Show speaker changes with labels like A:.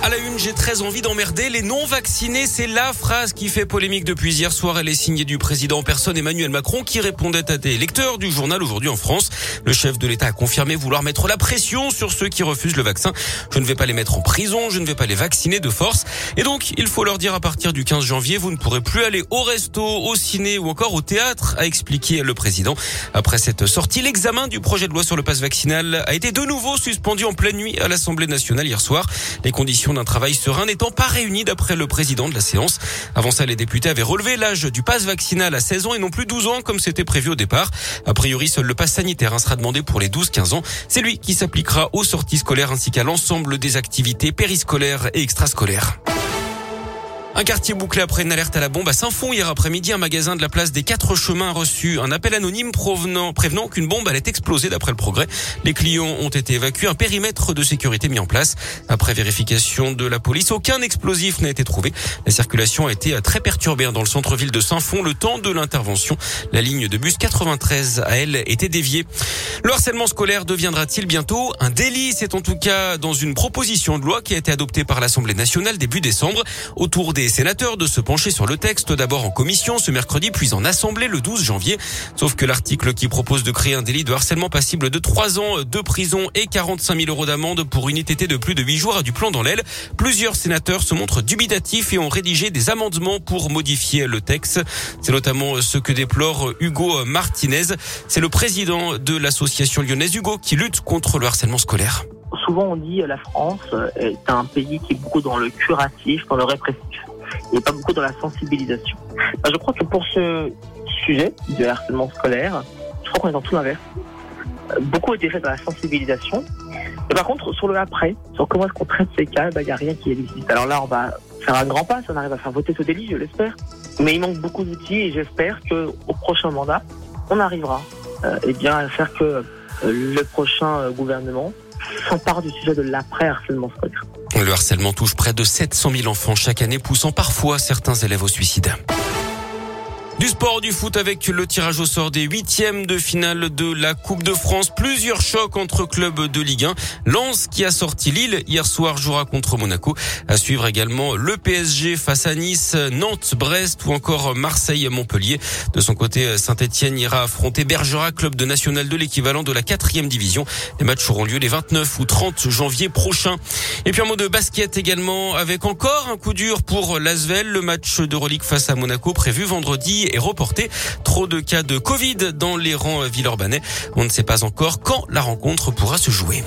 A: À la une, j'ai très envie d'emmerder les non-vaccinés. C'est la phrase qui fait polémique depuis hier soir. Elle est signée du président en personne Emmanuel Macron qui répondait à des lecteurs du journal aujourd'hui en France. Le chef de l'État a confirmé vouloir mettre la pression sur ceux qui refusent le vaccin. Je ne vais pas les mettre en prison, je ne vais pas les vacciner de force. Et donc, il faut leur dire à partir du 15 janvier, vous ne pourrez plus aller au resto, au ciné ou encore au théâtre, a expliqué le président. Après cette sortie, l'examen du projet de loi sur le passe vaccinal a été de nouveau suspendu en pleine nuit à l'Assemblée nationale hier soir. Les conditions d'un travail serein n'étant pas réuni d'après le président de la séance. Avant ça, les députés avaient relevé l'âge du pass vaccinal à 16 ans et non plus 12 ans comme c'était prévu au départ. A priori, seul le pass sanitaire hein, sera demandé pour les 12-15 ans. C'est lui qui s'appliquera aux sorties scolaires ainsi qu'à l'ensemble des activités périscolaires et extrascolaires. Un quartier bouclé après une alerte à la bombe à Saint-Fond hier après-midi. Un magasin de la place des Quatre Chemins a reçu un appel anonyme provenant, prévenant qu'une bombe allait exploser d'après le progrès. Les clients ont été évacués. Un périmètre de sécurité mis en place. Après vérification de la police, aucun explosif n'a été trouvé. La circulation a été très perturbée dans le centre-ville de Saint-Fond. Le temps de l'intervention, la ligne de bus 93 à elle était déviée. Le harcèlement scolaire deviendra-t-il bientôt un délit? C'est en tout cas dans une proposition de loi qui a été adoptée par l'Assemblée nationale début décembre autour des sénateurs de se pencher sur le texte d'abord en commission ce mercredi puis en assemblée le 12 janvier. Sauf que l'article qui propose de créer un délit de harcèlement passible de 3 ans de prison et 45 000 euros d'amende pour une ITT de plus de 8 jours a du plan dans l'aile. Plusieurs sénateurs se montrent dubitatifs et ont rédigé des amendements pour modifier le texte. C'est notamment ce que déplore Hugo Martinez. C'est le président de l'association lyonnaise Hugo qui lutte contre le harcèlement scolaire
B: souvent on dit la France est un pays qui est beaucoup dans le curatif, dans le répressif et pas beaucoup dans la sensibilisation. je crois que pour ce sujet du harcèlement scolaire, je crois qu'on est dans tout l'inverse. Beaucoup a été fait dans la sensibilisation. Et par contre, sur le après, sur comment est-ce qu'on traite ces cas, il bah, n'y a rien qui existe. Alors là, on va faire un grand pas, si on arrive à faire voter ce délit, je l'espère. Mais il manque beaucoup d'outils et j'espère qu'au prochain mandat, on arrivera euh, eh bien, à faire que euh, le prochain euh, gouvernement s'empare du sujet de l'après-harcèlement scolaire.
A: Le harcèlement touche près de 700 000 enfants chaque année, poussant parfois certains élèves au suicide. Du sport, du foot avec le tirage au sort des huitièmes de finale de la Coupe de France. Plusieurs chocs entre clubs de Ligue 1. Lens qui a sorti Lille hier soir jouera contre Monaco. À suivre également le PSG face à Nice, Nantes, Brest ou encore Marseille, Montpellier. De son côté, Saint-Etienne ira affronter Bergerac, club de national de l'équivalent de la quatrième division. Les matchs auront lieu les 29 ou 30 janvier prochains. Et puis un mot de basket également avec encore un coup dur pour l'Asvel. Le match de relique face à Monaco prévu vendredi est reporté. Trop de cas de Covid dans les rangs villeurbanais. On ne sait pas encore quand la rencontre pourra se jouer.